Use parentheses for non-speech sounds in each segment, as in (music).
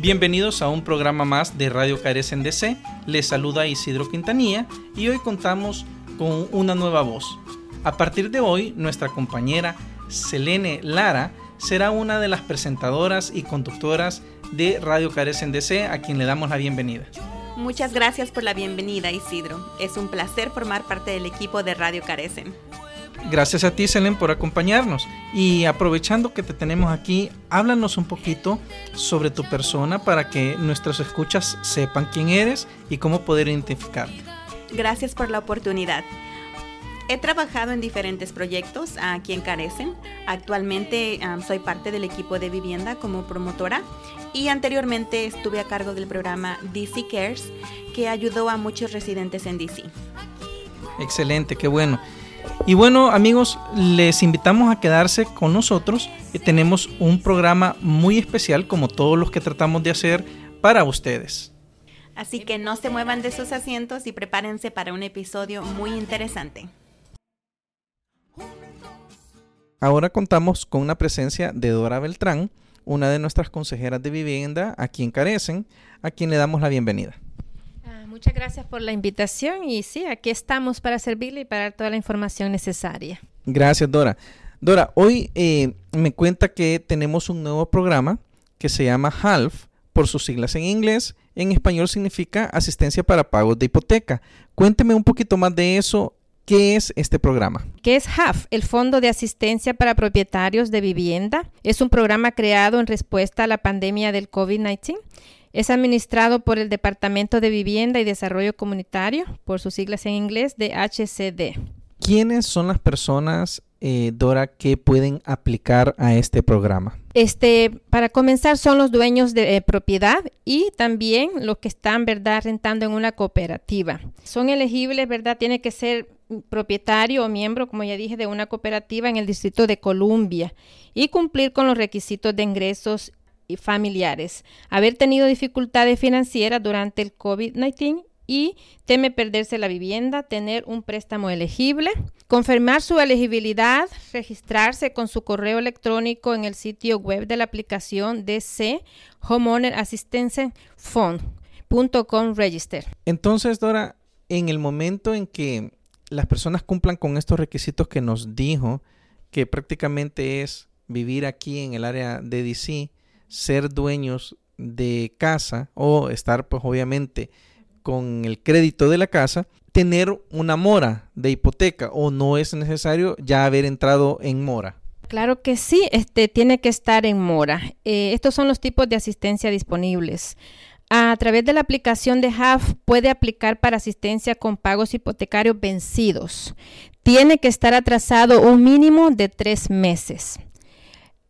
Bienvenidos a un programa más de Radio Carecen DC. Les saluda Isidro Quintanilla y hoy contamos con una nueva voz. A partir de hoy, nuestra compañera Selene Lara será una de las presentadoras y conductoras de Radio Carecen DC, a quien le damos la bienvenida. Muchas gracias por la bienvenida, Isidro. Es un placer formar parte del equipo de Radio Carecen. Gracias a ti, Selene, por acompañarnos. Y aprovechando que te tenemos aquí, háblanos un poquito sobre tu persona para que nuestros escuchas sepan quién eres y cómo poder identificarte. Gracias por la oportunidad. He trabajado en diferentes proyectos aquí en Carecen. Actualmente soy parte del equipo de vivienda como promotora y anteriormente estuve a cargo del programa DC Cares que ayudó a muchos residentes en DC. Excelente, qué bueno. Y bueno amigos, les invitamos a quedarse con nosotros. Tenemos un programa muy especial como todos los que tratamos de hacer para ustedes. Así que no se muevan de sus asientos y prepárense para un episodio muy interesante. Ahora contamos con una presencia de Dora Beltrán, una de nuestras consejeras de vivienda aquí en Carecen, a quien le damos la bienvenida. Muchas gracias por la invitación y sí, aquí estamos para servirle y para dar toda la información necesaria. Gracias, Dora. Dora, hoy eh, me cuenta que tenemos un nuevo programa que se llama HALF, por sus siglas en inglés. En español significa asistencia para pagos de hipoteca. Cuénteme un poquito más de eso ¿Qué es este programa? ¿Qué es HAF? El Fondo de Asistencia para Propietarios de Vivienda. Es un programa creado en respuesta a la pandemia del COVID-19. Es administrado por el Departamento de Vivienda y Desarrollo Comunitario, por sus siglas en inglés, de HCD. ¿Quiénes son las personas, eh, Dora, que pueden aplicar a este programa? Este, para comenzar, son los dueños de eh, propiedad y también los que están, ¿verdad?, rentando en una cooperativa. Son elegibles, ¿verdad? Tiene que ser propietario o miembro, como ya dije, de una cooperativa en el Distrito de Columbia y cumplir con los requisitos de ingresos y familiares, haber tenido dificultades financieras durante el COVID-19 y teme perderse la vivienda, tener un préstamo elegible, confirmar su elegibilidad, registrarse con su correo electrónico en el sitio web de la aplicación DC Homeowner Assistance Fund.com Register. Entonces, Dora, en el momento en que las personas cumplan con estos requisitos que nos dijo, que prácticamente es vivir aquí en el área de DC, ser dueños de casa o estar pues obviamente con el crédito de la casa, tener una mora de hipoteca o no es necesario ya haber entrado en mora. Claro que sí, este tiene que estar en mora. Eh, estos son los tipos de asistencia disponibles a través de la aplicación de HAF puede aplicar para asistencia con pagos hipotecarios vencidos. Tiene que estar atrasado un mínimo de tres meses.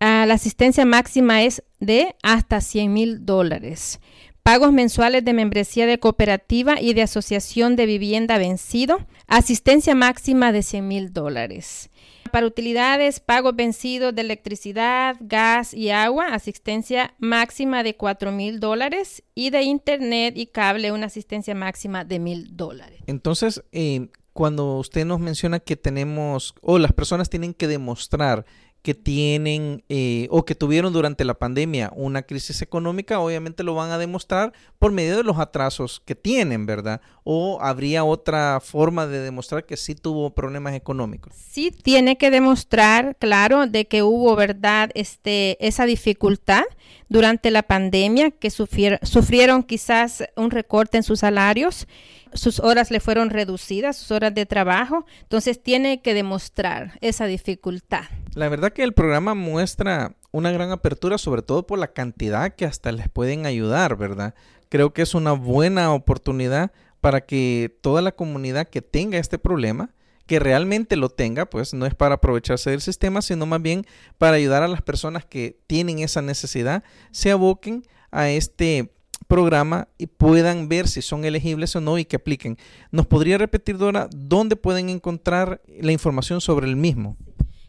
Ah, la asistencia máxima es de hasta 100 mil dólares. Pagos mensuales de membresía de cooperativa y de asociación de vivienda vencido. Asistencia máxima de 100 mil dólares. Para utilidades, pagos vencidos de electricidad, gas y agua, asistencia máxima de 4 mil dólares y de internet y cable una asistencia máxima de mil dólares. Entonces, eh, cuando usted nos menciona que tenemos o las personas tienen que demostrar que tienen eh, o que tuvieron durante la pandemia una crisis económica, obviamente lo van a demostrar por medio de los atrasos que tienen, ¿verdad? ¿O habría otra forma de demostrar que sí tuvo problemas económicos? Sí tiene que demostrar, claro, de que hubo, ¿verdad? Este, esa dificultad durante la pandemia, que sufrieron quizás un recorte en sus salarios sus horas le fueron reducidas, sus horas de trabajo, entonces tiene que demostrar esa dificultad. La verdad que el programa muestra una gran apertura, sobre todo por la cantidad que hasta les pueden ayudar, ¿verdad? Creo que es una buena oportunidad para que toda la comunidad que tenga este problema, que realmente lo tenga, pues no es para aprovecharse del sistema, sino más bien para ayudar a las personas que tienen esa necesidad, se aboquen a este programa y puedan ver si son elegibles o no y que apliquen. ¿Nos podría repetir, Dora, dónde pueden encontrar la información sobre el mismo?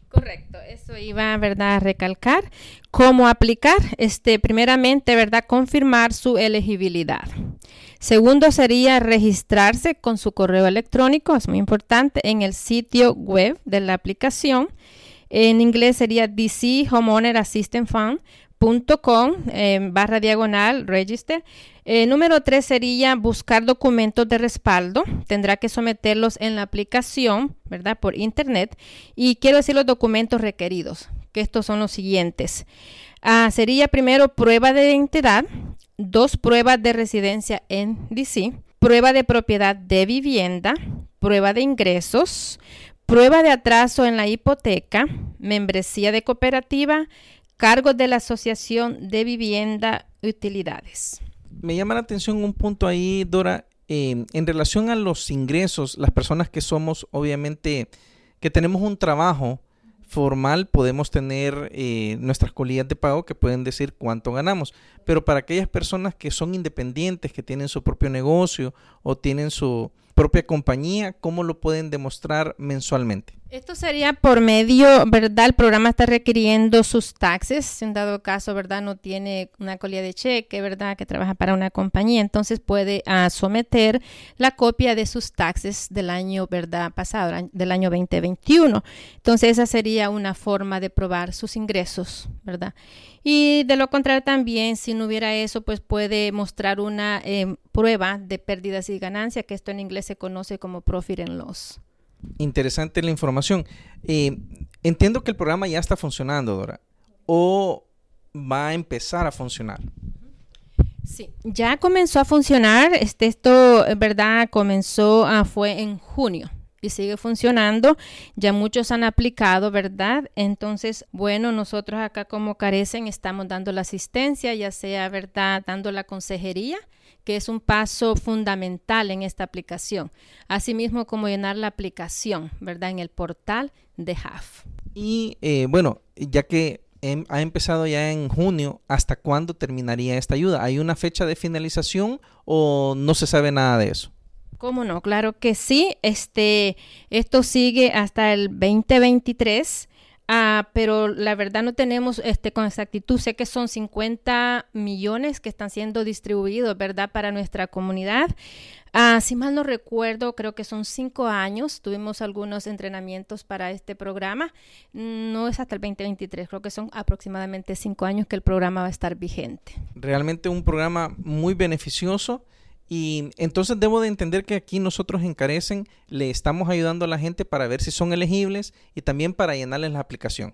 Correcto, eso iba, ¿verdad?, a recalcar. ¿Cómo aplicar? Este, primeramente, ¿verdad?, confirmar su elegibilidad. Segundo sería registrarse con su correo electrónico, es muy importante, en el sitio web de la aplicación. En inglés sería DC Homeowner Assistance Fund .com barra diagonal register. Eh, número tres sería buscar documentos de respaldo. Tendrá que someterlos en la aplicación, ¿verdad? Por internet. Y quiero decir los documentos requeridos, que estos son los siguientes. Ah, sería primero prueba de identidad, dos pruebas de residencia en DC, prueba de propiedad de vivienda, prueba de ingresos, prueba de atraso en la hipoteca, membresía de cooperativa, cargos de la Asociación de Vivienda Utilidades. Me llama la atención un punto ahí, Dora, eh, en relación a los ingresos, las personas que somos, obviamente, que tenemos un trabajo formal, podemos tener eh, nuestras colillas de pago que pueden decir cuánto ganamos. Pero para aquellas personas que son independientes, que tienen su propio negocio o tienen su propia compañía, ¿cómo lo pueden demostrar mensualmente? Esto sería por medio, ¿verdad? El programa está requiriendo sus taxes. Si en dado caso, ¿verdad? No tiene una colilla de cheque, ¿verdad? Que trabaja para una compañía. Entonces puede uh, someter la copia de sus taxes del año, ¿verdad? Pasado, del año 2021. Entonces esa sería una forma de probar sus ingresos, ¿verdad? Y de lo contrario también, si no hubiera eso, pues puede mostrar una eh, prueba de pérdidas y ganancias, que esto en inglés se conoce como profit and loss. Interesante la información. Eh, entiendo que el programa ya está funcionando, Dora, o va a empezar a funcionar. Sí, ya comenzó a funcionar. Este, esto, verdad, comenzó, a, fue en junio y sigue funcionando. Ya muchos han aplicado, ¿verdad? Entonces, bueno, nosotros acá como carecen estamos dando la asistencia, ya sea, ¿verdad? Dando la consejería que es un paso fundamental en esta aplicación. Asimismo, como llenar la aplicación, ¿verdad? En el portal de HAF. Y eh, bueno, ya que em, ha empezado ya en junio, ¿hasta cuándo terminaría esta ayuda? ¿Hay una fecha de finalización o no se sabe nada de eso? ¿Cómo no? Claro que sí. Este, esto sigue hasta el 2023 Ah, pero la verdad no tenemos este, con exactitud. Sé que son 50 millones que están siendo distribuidos, ¿verdad?, para nuestra comunidad. Ah, si mal no recuerdo, creo que son cinco años. Tuvimos algunos entrenamientos para este programa. No es hasta el 2023, creo que son aproximadamente cinco años que el programa va a estar vigente. Realmente un programa muy beneficioso y entonces debo de entender que aquí nosotros en Carecen le estamos ayudando a la gente para ver si son elegibles y también para llenarles la aplicación.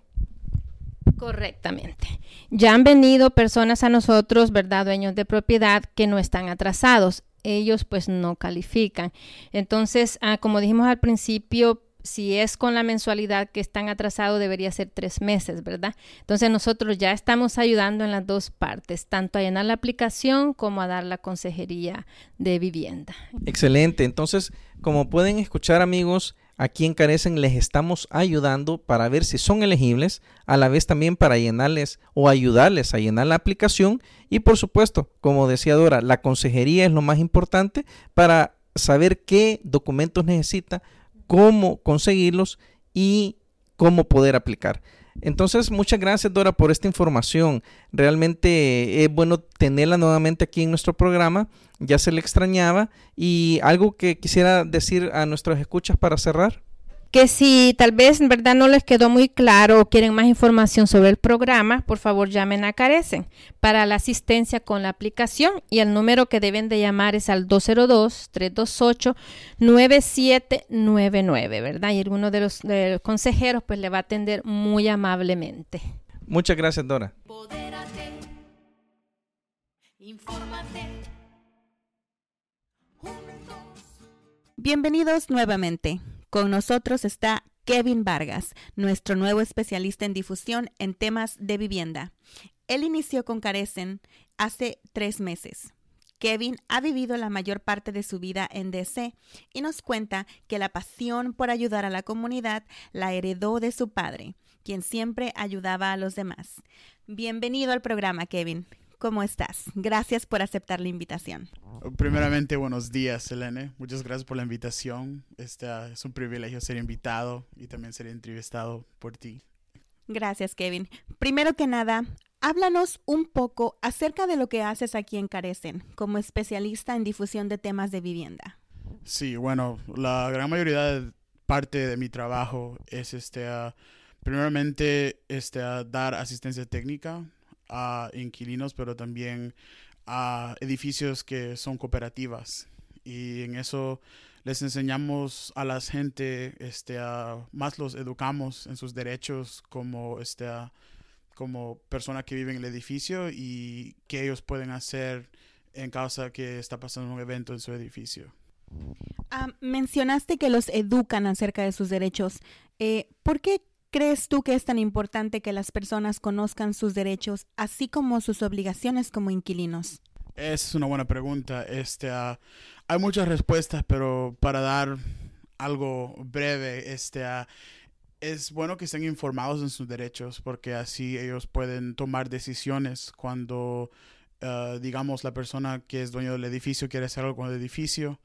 Correctamente. Ya han venido personas a nosotros, ¿verdad? Dueños de propiedad que no están atrasados. Ellos pues no califican. Entonces, ah, como dijimos al principio, si es con la mensualidad que están atrasado, debería ser tres meses, ¿verdad? Entonces nosotros ya estamos ayudando en las dos partes, tanto a llenar la aplicación como a dar la consejería de vivienda. Excelente. Entonces, como pueden escuchar amigos, aquí en Carecen les estamos ayudando para ver si son elegibles, a la vez también para llenarles o ayudarles a llenar la aplicación y por supuesto, como decía Dora, la consejería es lo más importante para saber qué documentos necesita cómo conseguirlos y cómo poder aplicar. Entonces, muchas gracias Dora por esta información. Realmente es bueno tenerla nuevamente aquí en nuestro programa. Ya se le extrañaba. Y algo que quisiera decir a nuestros escuchas para cerrar que si tal vez en verdad no les quedó muy claro o quieren más información sobre el programa, por favor llamen a Carecen para la asistencia con la aplicación y el número que deben de llamar es al 202-328-9799, ¿verdad? Y alguno de los, de los, consejeros pues le va a atender muy amablemente. Muchas gracias, Dora. Bienvenidos nuevamente. Con nosotros está Kevin Vargas, nuestro nuevo especialista en difusión en temas de vivienda. Él inició con Carecen hace tres meses. Kevin ha vivido la mayor parte de su vida en DC y nos cuenta que la pasión por ayudar a la comunidad la heredó de su padre, quien siempre ayudaba a los demás. Bienvenido al programa, Kevin. ¿Cómo estás? Gracias por aceptar la invitación. Primeramente, buenos días, Elene. Muchas gracias por la invitación. Este, uh, es un privilegio ser invitado y también ser entrevistado por ti. Gracias, Kevin. Primero que nada, háblanos un poco acerca de lo que haces aquí en Carecen como especialista en difusión de temas de vivienda. Sí, bueno, la gran mayoría de parte de mi trabajo es este, uh, primeramente este, uh, dar asistencia técnica a inquilinos, pero también a edificios que son cooperativas. Y en eso les enseñamos a la gente, este, más los educamos en sus derechos como, este, como persona que vive en el edificio y qué ellos pueden hacer en caso que está pasando un evento en su edificio. Ah, mencionaste que los educan acerca de sus derechos. Eh, ¿Por qué crees tú que es tan importante que las personas conozcan sus derechos, así como sus obligaciones como inquilinos? Es una buena pregunta. Este, ah, hay muchas respuestas, pero para dar algo breve, este, ah, es bueno que estén informados en sus derechos porque así ellos pueden tomar decisiones cuando, digamos, la persona que es dueño del edificio quiere hacer algo con el edificio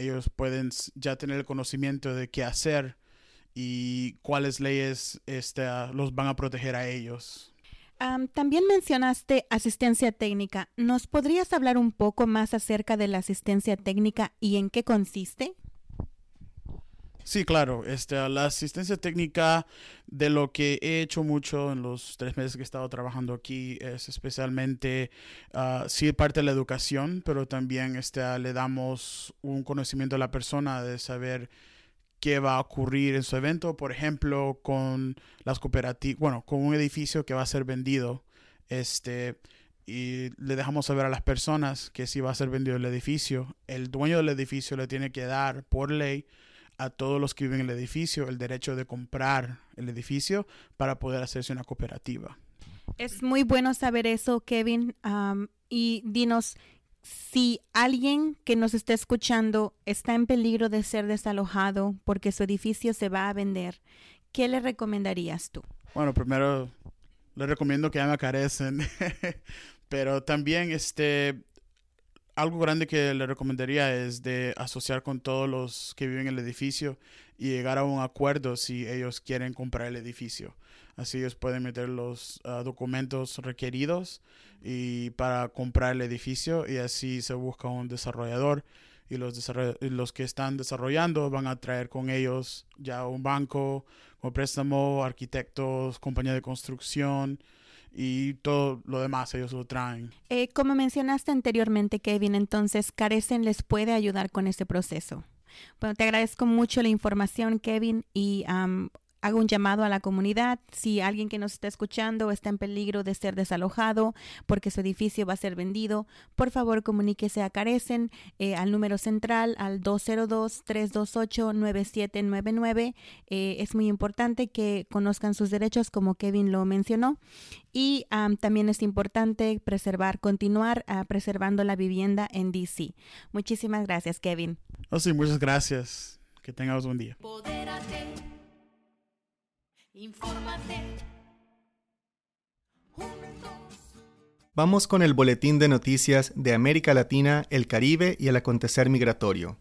ellos pueden ya tener el conocimiento de qué hacer y cuáles leyes este, los van a proteger a ellos. también mencionaste asistencia técnica. ¿Nos podrías hablar un poco más acerca de la asistencia técnica y en qué consiste? Sí, claro. Este, la asistencia técnica de lo que he hecho mucho en los tres meses que he estado trabajando aquí es especialmente, uh, sí, parte de la educación, pero también este, le damos un conocimiento a la persona de saber qué va a ocurrir en su evento, por ejemplo, con las cooperativas, bueno, con un edificio que va a ser vendido. Este, y le dejamos saber a las personas que si va a ser vendido el edificio, el dueño del edificio le tiene que dar por ley a todos los que viven en el edificio el derecho de comprar el edificio para poder hacerse una cooperativa. Es muy bueno saber eso, Kevin. y dinos, si alguien que nos está escuchando está en peligro de ser desalojado porque su edificio se va a vender, ¿qué le recomendarías tú? Bueno, primero le recomiendo que ya me carecen, (laughs) pero también este algo grande que le recomendaría es de asociar con todos los que viven en el edificio y llegar a un acuerdo si ellos quieren comprar el edificio. Así ellos pueden meter los ah, documentos requeridos y para comprar el edificio y así se busca un desarrollador y los, los que están desarrollando van a traer con ellos ya un banco, con préstamo, arquitectos, compañía de construcción, y todo lo demás ellos lo traen. Eh, como mencionaste anteriormente, Kevin, entonces Carecen les puede ayudar con este proceso. Bueno, te agradezco mucho la información, Kevin, y hago un llamado a la comunidad. Si alguien que nos está escuchando está en peligro de ser desalojado porque su edificio va a ser vendido, por favor comuníquese a Carecen eh, al número central al 202-328-9799. Eh, es muy importante que conozcan sus derechos como Kevin lo mencionó. Y también es importante preservar, continuar ah, preservando la vivienda en DC. Muchísimas gracias, Kevin. Oh, sí, muchas gracias. Que tengamos un día. Vamos con el boletín de noticias de América Latina, el Caribe y el acontecer migratorio.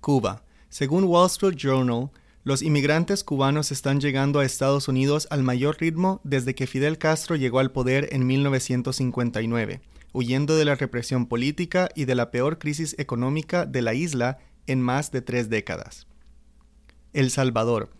Cuba. Según Wall Street Journal, los inmigrantes cubanos están llegando a Estados Unidos al mayor ritmo desde que Fidel Castro llegó al poder en 1959, huyendo de la represión política y de la peor crisis económica de la isla en más de tres décadas. El Salvador.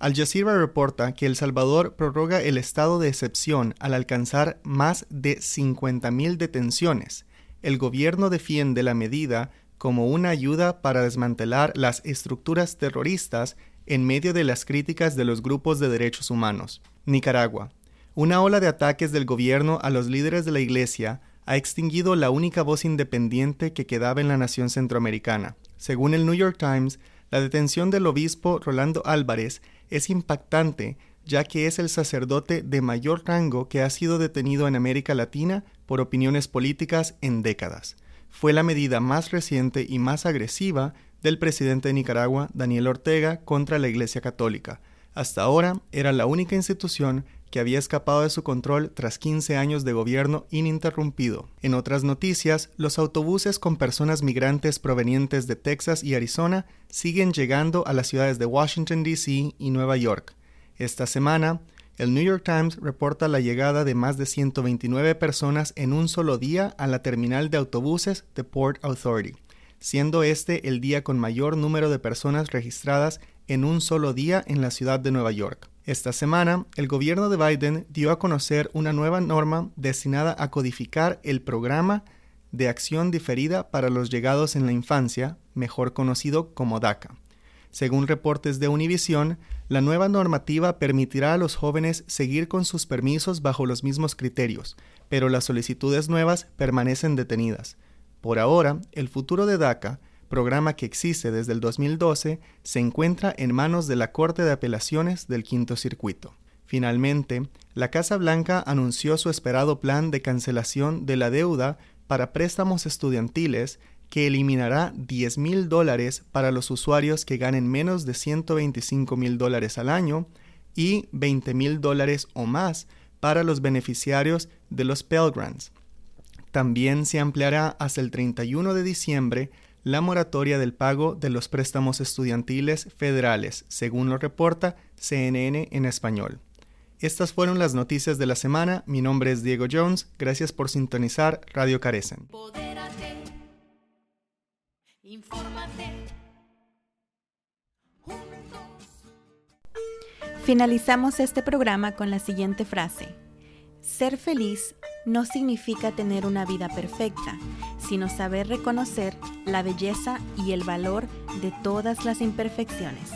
Al Jazeera reporta que El Salvador prorroga el estado de excepción al alcanzar más de 50.000 detenciones. El gobierno defiende la medida como una ayuda para desmantelar las estructuras terroristas en medio de las críticas de los grupos de derechos humanos. Nicaragua. Una ola de ataques del gobierno a los líderes de la Iglesia ha extinguido la única voz independiente que quedaba en la nación centroamericana. Según el New York Times, la detención del obispo Rolando Álvarez es impactante ya que es el sacerdote de mayor rango que ha sido detenido en América Latina por opiniones políticas en décadas. Fue la medida más reciente y más agresiva del presidente de Nicaragua, Daniel Ortega, contra la Iglesia Católica. Hasta ahora era la única institución que había escapado de su control tras 15 años de gobierno ininterrumpido. En otras noticias, los autobuses con personas migrantes provenientes de Texas y Arizona siguen llegando a las ciudades de Washington, D.C. y Nueva York. Esta semana, el New York Times reporta la llegada de más de 129 personas en un solo día a la terminal de autobuses de Port Authority, siendo este el día con mayor número de personas registradas en un solo día en la ciudad de Nueva York. Esta semana, el gobierno de Biden dio a conocer una nueva norma destinada a codificar el programa de acción diferida para los llegados en la infancia, mejor conocido como DACA. Según reportes de Univision, la nueva normativa permitirá a los jóvenes seguir con sus permisos bajo los mismos criterios, pero las solicitudes nuevas permanecen detenidas. Por ahora, el futuro de DACA, programa que existe desde el 2012, se encuentra en manos de la Corte de Apelaciones del Quinto Circuito. Finalmente, la Casa Blanca anunció su esperado plan de cancelación de la deuda para préstamos estudiantiles que eliminará 10 mil dólares para los usuarios que ganen menos de 125 mil dólares al año y 20 mil dólares o más para los beneficiarios de los Pell Grants. También se ampliará hasta el 31 de diciembre la moratoria del pago de los préstamos estudiantiles federales, según lo reporta CNN en español. Estas fueron las noticias de la semana. Mi nombre es Diego Jones. Gracias por sintonizar Radio Carecen. Finalizamos este programa con la siguiente frase. Ser feliz no significa tener una vida perfecta, sino saber reconocer la belleza y el valor de todas las imperfecciones.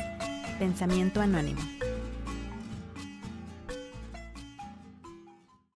Pensamiento anónimo.